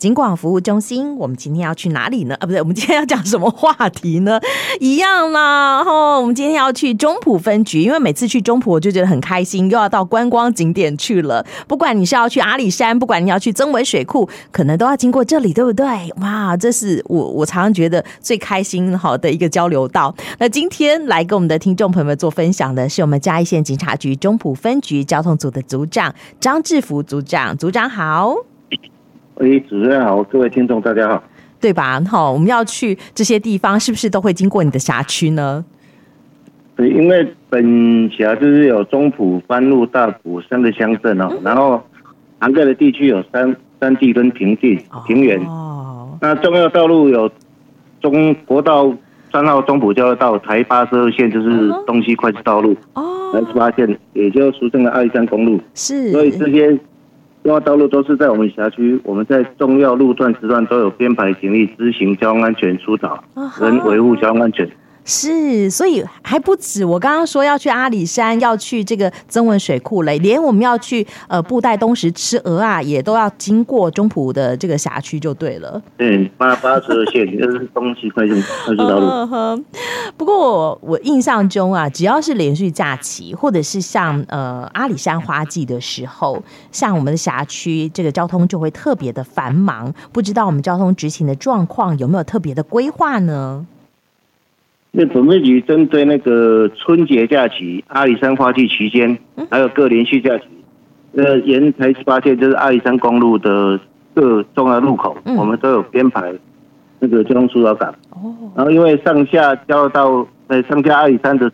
警广服务中心，我们今天要去哪里呢？啊，不对，我们今天要讲什么话题呢？一样啦，吼我们今天要去中埔分局，因为每次去中埔我就觉得很开心，又要到观光景点去了。不管你是要去阿里山，不管你要去曾文水库，可能都要经过这里，对不对？哇，这是我我常常觉得最开心好的一个交流道。那今天来跟我们的听众朋友们做分享的是我们嘉义县警察局中埔分局交通组的组长张志福组长，组长好。喂，主持人好，各位听众大家好，对吧？好，我们要去这些地方，是不是都会经过你的辖区呢？对，因为本辖就是有中埔、番路、大埔三个乡镇哦，然后涵盖的地区有山山地跟平地平原。哦，那重要道路有中国道三号中埔交流道，台八十二线就是东西快速道路哦，台十八线也就俗称的阿里山公路是，所以这些。重要道路都是在我们辖区，我们在重要路段时段都有编排警力执行交通安全疏导，跟维护交通安全。是，所以还不止。我刚刚说要去阿里山，要去这个曾文水库嘞，连我们要去呃布袋东石吃鹅啊，也都要经过中埔的这个辖区就对了。嗯，八八十二线就是东西快速快速道路。嗯、不过我我印象中啊，只要是连续假期，或者是像呃阿里山花季的时候，像我们的辖区这个交通就会特别的繁忙。不知道我们交通执行的状况有没有特别的规划呢？那总分局针对那个春节假期、阿里山花季期间，还有各连续假期，呃，沿台十八线就是阿里山公路的各重要路口，我们都有编排那个交通疏导岗。哦。然后因为上下交到呃上下阿里山的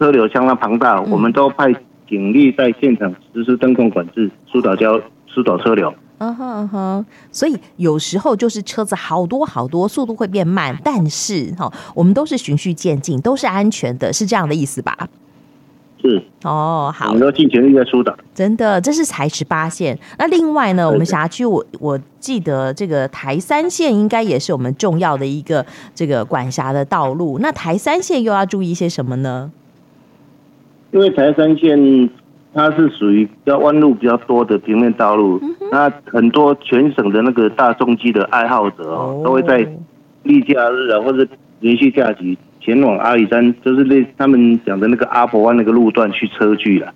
车流相当庞大，我们都派警力在现场实施灯控管制，疏导交疏导车流。嗯哼嗯哼，所以有时候就是车子好多好多，速度会变慢，但是哈，我们都是循序渐进，都是安全的，是这样的意思吧？是哦，好，我们要尽全力在疏导。真的，这是才十八线。那另外呢，我们辖区我我记得这个台三线应该也是我们重要的一个这个管辖的道路。那台三线又要注意一些什么呢？因为台三线。它是属于比较弯路比较多的平面道路，那很多全省的那个大众机的爱好者哦，都会在例假日啊，或者连续假期前往阿里山，就是那他们讲的那个阿婆湾那个路段去车距了。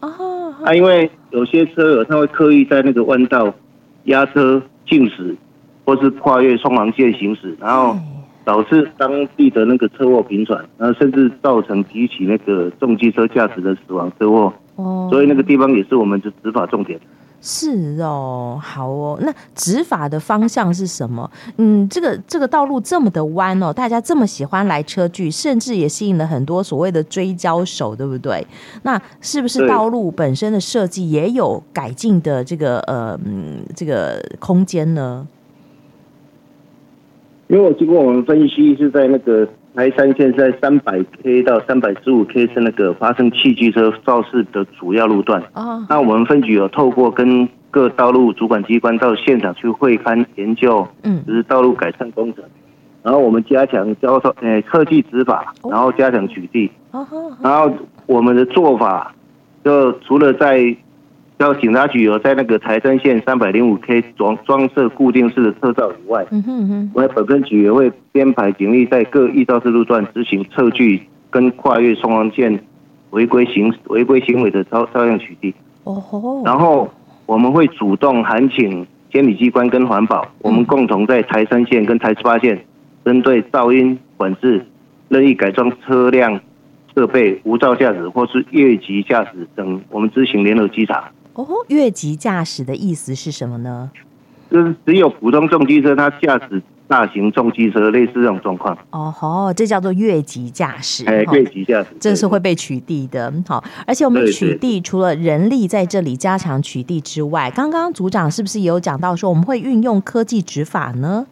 啊，因为有些车友他会刻意在那个弯道压车行驶，或是跨越双黄线行驶，然后导致当地的那个车祸频传，然后甚至造成几起那个重机车驾驶的死亡车祸。哦，所以那个地方也是我们的执法重点。是哦，好哦。那执法的方向是什么？嗯，这个这个道路这么的弯哦，大家这么喜欢来车距，甚至也吸引了很多所谓的追焦手，对不对？那是不是道路本身的设计也有改进的这个呃嗯这个空间呢？因为我经过我们分析，是在那个。台山线在三百 K 到三百十五 K 是那个发生汽机车肇事的主要路段。哦。那我们分局有透过跟各道路主管机关到现场去会勘研究，嗯，就是道路改善工程。然后我们加强交通，呃，科技执法，然后加强取缔。哦。然后我们的做法，就除了在。叫警察局有在那个台山县三百零五 K 装装设固定式的车道以外，嗯哼哼，我们本分局也会编排警力在各易肇事路段执行测距跟跨越双黄线违规行违规行为的照照样取缔。哦吼，然后我们会主动函请监理机关跟环保，我们共同在台山县跟台十八线针对噪音管制、任意改装车辆设备、无照驾驶或是越级驾驶等，我们执行联合稽查。哦，越级驾驶的意思是什么呢？就是只有普通重机车，它驾驶大型重机车，类似这种状况。哦吼，这叫做越级驾驶。哎，越级驾驶，这是会被取缔的。好，而且我们取缔除了人力在这里加强取缔之外，刚刚组长是不是也有讲到说我们会运用科技执法呢？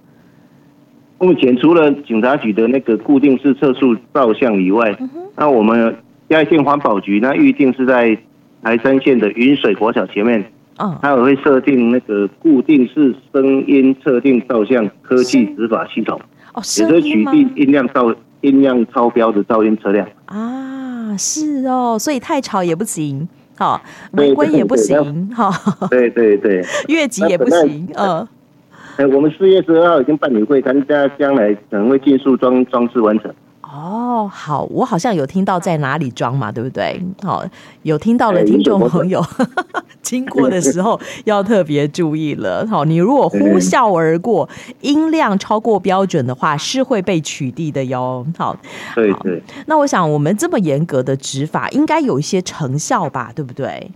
目前除了警察局的那个固定式测速照相以外，嗯、那我们嘉义县环保局那预定是在。台山县的云水国小前面，嗯，它也会设定那个固定式声音测定照相科技执法系统，哦，也是取缔音量噪音量超标的噪音车辆啊，是哦，所以太吵也不行，好，违规也不行，哈，对 对。对，越级也不行，嗯，哎，我们四月十二号已经办理会勘，大家将来可能会尽速装装置完成。哦，好，我好像有听到在哪里装嘛，对不对？好，有听到了听众朋友 经过的时候要特别注意了。好，你如果呼啸而过，音量超过标准的话，是会被取缔的哟。好，对对。那我想，我们这么严格的执法，应该有一些成效吧？对不对？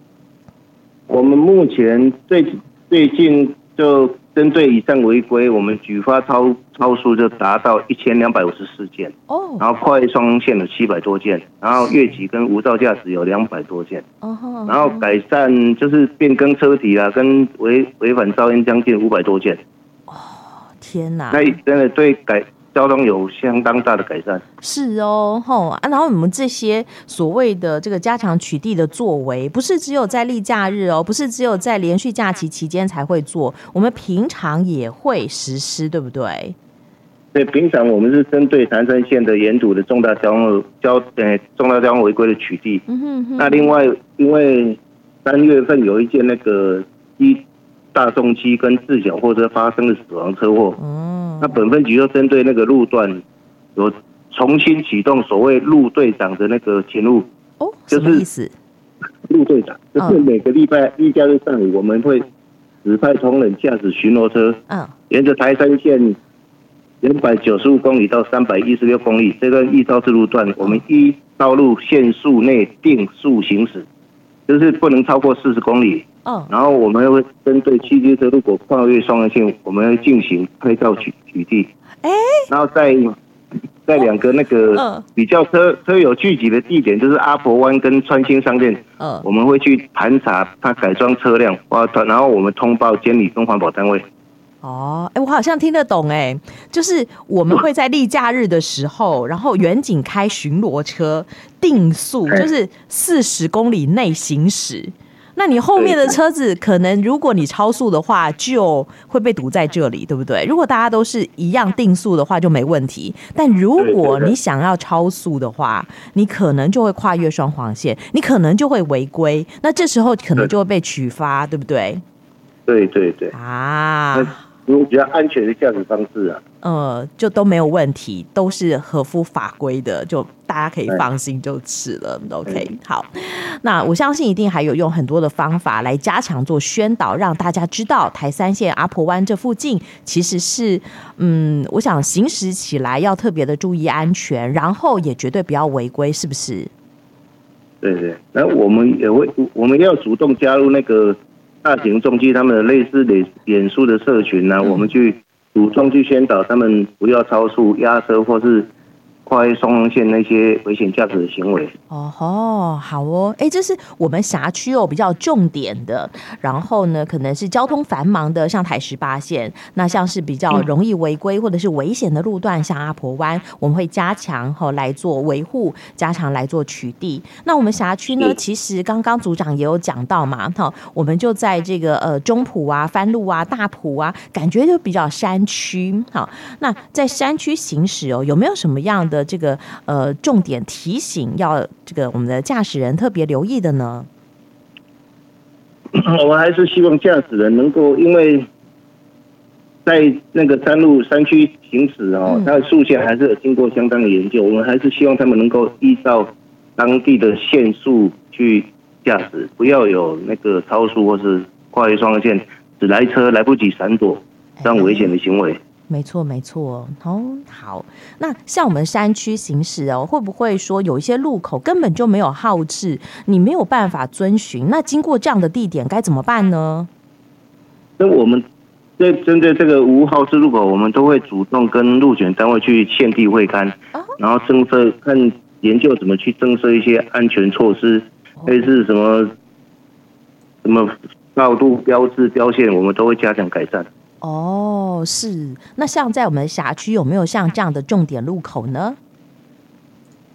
我们目前最最近就。针对以上违规，我们举发超超速就达到一千两百五十四件哦，然后跨越双线有七百多件，然后越级跟无照驾驶有两百多件哦，然后改善就是变更车体啊，跟违违反噪音将近五百多件哦，天哪，那真的对改。交通有相当大的改善，是哦，吼啊，然后我们这些所谓的这个加强取缔的作为，不是只有在例假日哦，不是只有在连续假期期间才会做，我们平常也会实施，对不对？对，平常我们是针对台三线的沿途的重大交通交呃重大交通违规的取缔。嗯哼哼。那另外，因为三月份有一件那个一。大众机跟自小货车发生的死亡车祸，嗯，那本分局就针对那个路段有重新启动所谓路队长的那个勤务，哦，就是路队长，就是每个礼拜一假日上午，我们会指派同仁驾驶巡逻车，嗯，沿着台山线两百九十五公里到三百一十六公里这段易肇事路段，我们一道路限速内定速行驶，就是不能超过四十公里。嗯，然后我们会针对汽机车如果跨越双黄线，我们会进行拍照取取缔。哎，然后在在两个那个比较车车友聚集的地点，就是阿婆湾跟川兴商店。嗯，我们会去盘查他改装车辆，哇，然后我们通报监理跟环保单位。哦，哎，我好像听得懂哎，就是我们会在例假日的时候，然后远景开巡逻车定速，就是四十公里内行驶。那你后面的车子可能，如果你超速的话，就会被堵在这里，对不对？如果大家都是一样定速的话，就没问题。但如果你想要超速的话，你可能就会跨越双黄线，你可能就会违规。那这时候可能就会被取发，对不对？对对对啊。用比较安全的驾驶方式啊，呃，就都没有问题，都是合乎法规的，就大家可以放心就是了。OK，好，那我相信一定还有用很多的方法来加强做宣导，让大家知道台三线阿婆湾这附近其实是，嗯，我想行驶起来要特别的注意安全，然后也绝对不要违规，是不是？对对，那我们也会，我们要主动加入那个。大型重机他们的类似脸脸书的社群呢、啊，我们去主动去宣导他们不要超速、压车或是。跨越双黄线那些危险驾驶的行为。哦吼，好哦，哎，这是我们辖区哦比较重点的，然后呢，可能是交通繁忙的，像台十八线，那像是比较容易违规或者是危险的路段，像阿婆湾，我们会加强哈来做维护，加强来做取缔。那我们辖区呢，其实刚刚组长也有讲到嘛，哈，我们就在这个呃中埔啊、番路啊、大埔啊，感觉就比较山区，好，那在山区行驶哦，有没有什么样的？的这个呃重点提醒，要这个我们的驾驶人特别留意的呢？我们还是希望驾驶人能够，因为在那个山路山区行驶哦，它的速限还是有经过相当的研究。我们还是希望他们能够依照当地的限速去驾驶，不要有那个超速或是跨越双线，只来车来不及闪躲这样危险的行为。没错，没错哦。好，那像我们山区行驶哦，会不会说有一些路口根本就没有号志，你没有办法遵循？那经过这样的地点该怎么办呢？那我们在针对这个无号志路口，我们都会主动跟路权单位去现地会勘，然后增设看研究怎么去增设一些安全措施，类似什么什么道路标志标线，我们都会加强改善。哦，是。那像在我们辖区有没有像这样的重点路口呢？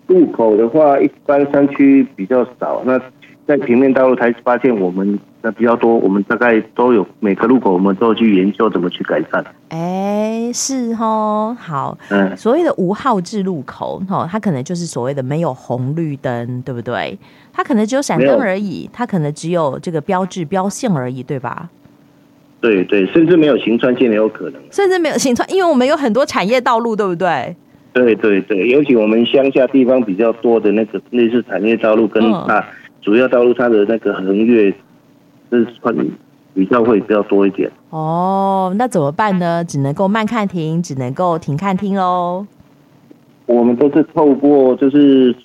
路口的话，一般山区比较少。那在平面道路才发现，我们那比较多。我们大概都有每个路口，我们都去研究怎么去改善。哎，是哦，好。嗯，所谓的无号制路口，哈，它可能就是所谓的没有红绿灯，对不对？它可能只有闪灯而已，它可能只有这个标志标线而已，对吧？对对，甚至没有行穿线也有可能，甚至没有行穿，因为我们有很多产业道路，对不对？对对对，尤其我们乡下地方比较多的那个类似产业道路跟啊主要道路，它的那个横越是穿比较会比较多一点。哦，那怎么办呢？只能够慢看停，只能够停看听喽。我们都是透过就是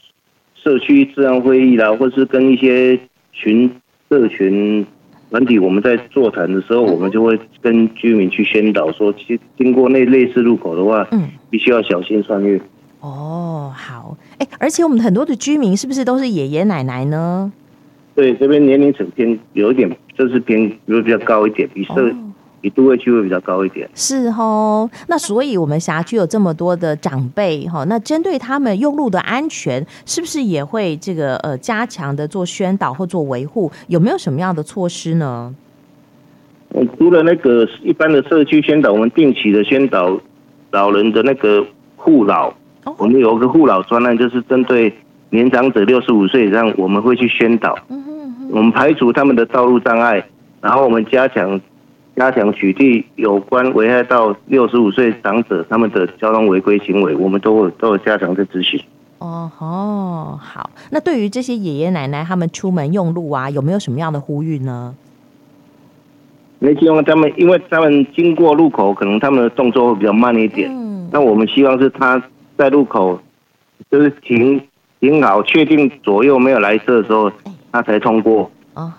社区治安会议啦，或是跟一些群社群团体，我们在座谈的时候，我们就会跟居民去宣导说，其实经过那类似路口的话，嗯，必须要小心穿越。哦，好，哎，而且我们很多的居民是不是都是爷爷奶奶呢？对，这边年龄层偏有一点，就是偏比较高一点，比社。哦比都会区会比较高一点，是哦。那所以我们辖区有这么多的长辈哈，那针对他们用路的安全，是不是也会这个呃加强的做宣导或做维护？有没有什么样的措施呢？除了那个一般的社区宣导，我们定期的宣导老人的那个护老，哦、我们有个护老专案，就是针对年长者六十五岁以上，我们会去宣导，嗯哼嗯哼，我们排除他们的道路障碍，然后我们加强。加强取缔有关危害到六十五岁长者他们的交通违规行为，我们都会都有加强的执行。哦哦，好。那对于这些爷爷奶奶他们出门用路啊，有没有什么样的呼吁呢？没希望他们，因为他们经过路口，可能他们的动作会比较慢一点。嗯。那我们希望是他在路口就是停停好，确定左右没有来车的时候，他才通过。哦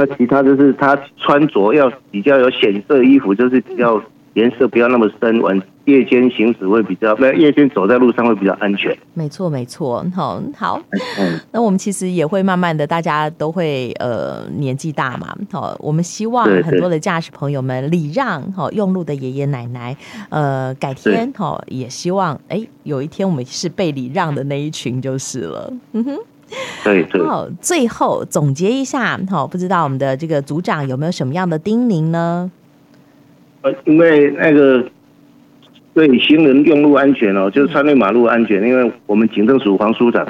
那其他就是他穿着要比较有显色衣服，就是比较颜色不要那么深，晚夜间行驶会比较，那夜间走在路上会比较安全。没错，没错，好，好。嗯，那我们其实也会慢慢的，大家都会呃年纪大嘛，好，我们希望很多的驾驶朋友们礼让好用路的爷爷奶奶，呃，改天好也希望哎有一天我们是被礼让的那一群就是了。嗯哼。对对，好，最后总结一下，好，不知道我们的这个组长有没有什么样的叮咛呢？呃，因为那个对行人用路安全哦，就是穿越马路安全，因为我们警政署黄署长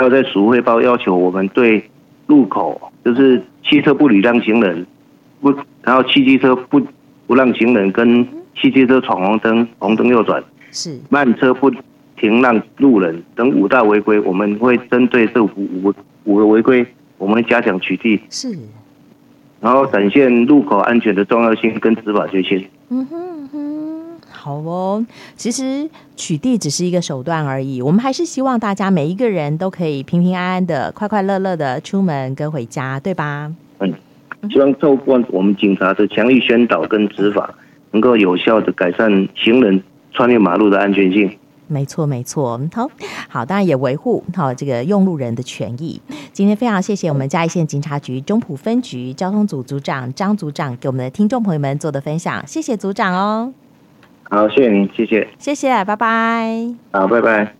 要在署汇报要求我们对路口，就是汽车不礼让行人，不，然后汽机车不不让行人跟汽机车闯红灯，红灯右转，是慢车不。停让路人等五大违规，我们会针对这五五五个违规，我们会加强取缔，是，然后展现路口安全的重要性跟执法决心。嗯哼哼，好哦。其实取缔只是一个手段而已，我们还是希望大家每一个人都可以平平安安的、快快乐乐的出门跟回家，对吧？嗯，希望透过我们警察的强力宣导跟执法，能够有效的改善行人穿越马路的安全性。没错，没错，好好，当然也维护好这个用路人的权益。今天非常谢谢我们嘉义县警察局中埔分局交通组组长张组长给我们的听众朋友们做的分享，谢谢组长哦。好，谢谢您，谢谢，谢谢，拜拜。好，拜拜。